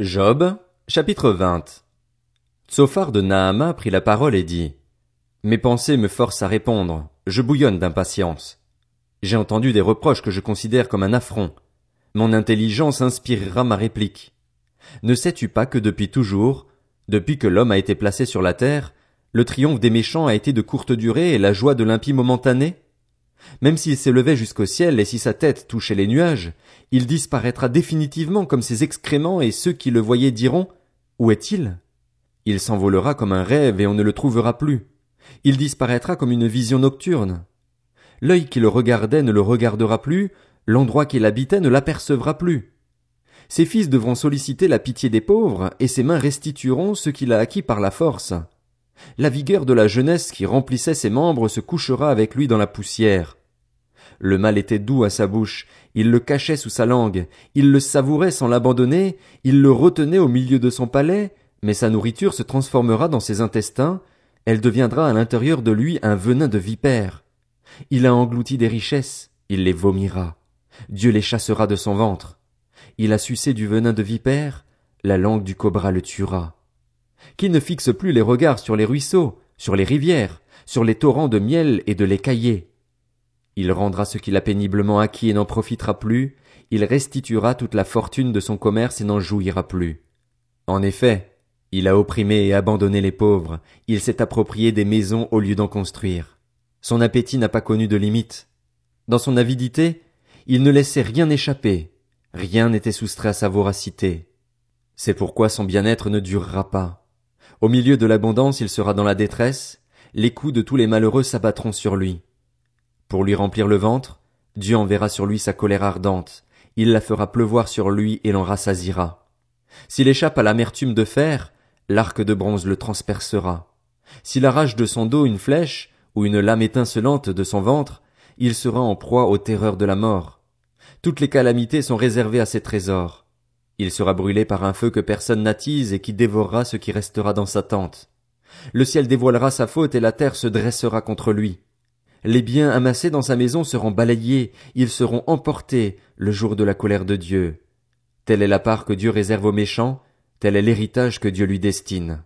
Job, chapitre 20 Tsophar de Nahama prit la parole et dit, Mes pensées me forcent à répondre, je bouillonne d'impatience. J'ai entendu des reproches que je considère comme un affront. Mon intelligence inspirera ma réplique. Ne sais-tu pas que depuis toujours, depuis que l'homme a été placé sur la terre, le triomphe des méchants a été de courte durée et la joie de l'impie momentanée? Même s'il s'élevait jusqu'au ciel et si sa tête touchait les nuages, il disparaîtra définitivement comme ses excréments et ceux qui le voyaient diront, Où est-il? Il s'envolera comme un rêve et on ne le trouvera plus. Il disparaîtra comme une vision nocturne. L'œil qui le regardait ne le regardera plus, l'endroit qu'il habitait ne l'apercevra plus. Ses fils devront solliciter la pitié des pauvres, et ses mains restitueront ce qu'il a acquis par la force. La vigueur de la jeunesse qui remplissait ses membres se couchera avec lui dans la poussière. Le mal était doux à sa bouche, il le cachait sous sa langue, il le savourait sans l'abandonner, il le retenait au milieu de son palais, mais sa nourriture se transformera dans ses intestins, elle deviendra à l'intérieur de lui un venin de vipère. Il a englouti des richesses, il les vomira. Dieu les chassera de son ventre. Il a sucé du venin de vipère, la langue du cobra le tuera. Qu'il ne fixe plus les regards sur les ruisseaux, sur les rivières, sur les torrents de miel et de lait caillé. Il rendra ce qu'il a péniblement acquis et n'en profitera plus, il restituera toute la fortune de son commerce et n'en jouira plus. En effet, il a opprimé et abandonné les pauvres, il s'est approprié des maisons au lieu d'en construire. Son appétit n'a pas connu de limite. Dans son avidité, il ne laissait rien échapper, rien n'était soustrait à sa voracité. C'est pourquoi son bien-être ne durera pas. Au milieu de l'abondance il sera dans la détresse, les coups de tous les malheureux s'abattront sur lui. Pour lui remplir le ventre, Dieu enverra sur lui sa colère ardente, il la fera pleuvoir sur lui et l'en rassasira. S'il échappe à l'amertume de fer, l'arc de bronze le transpercera. S'il arrache de son dos une flèche, ou une lame étincelante de son ventre, il sera en proie aux terreurs de la mort. Toutes les calamités sont réservées à ses trésors. Il sera brûlé par un feu que personne n'attise et qui dévorera ce qui restera dans sa tente. Le ciel dévoilera sa faute et la terre se dressera contre lui. Les biens amassés dans sa maison seront balayés, ils seront emportés le jour de la colère de Dieu. Telle est la part que Dieu réserve aux méchants, tel est l'héritage que Dieu lui destine.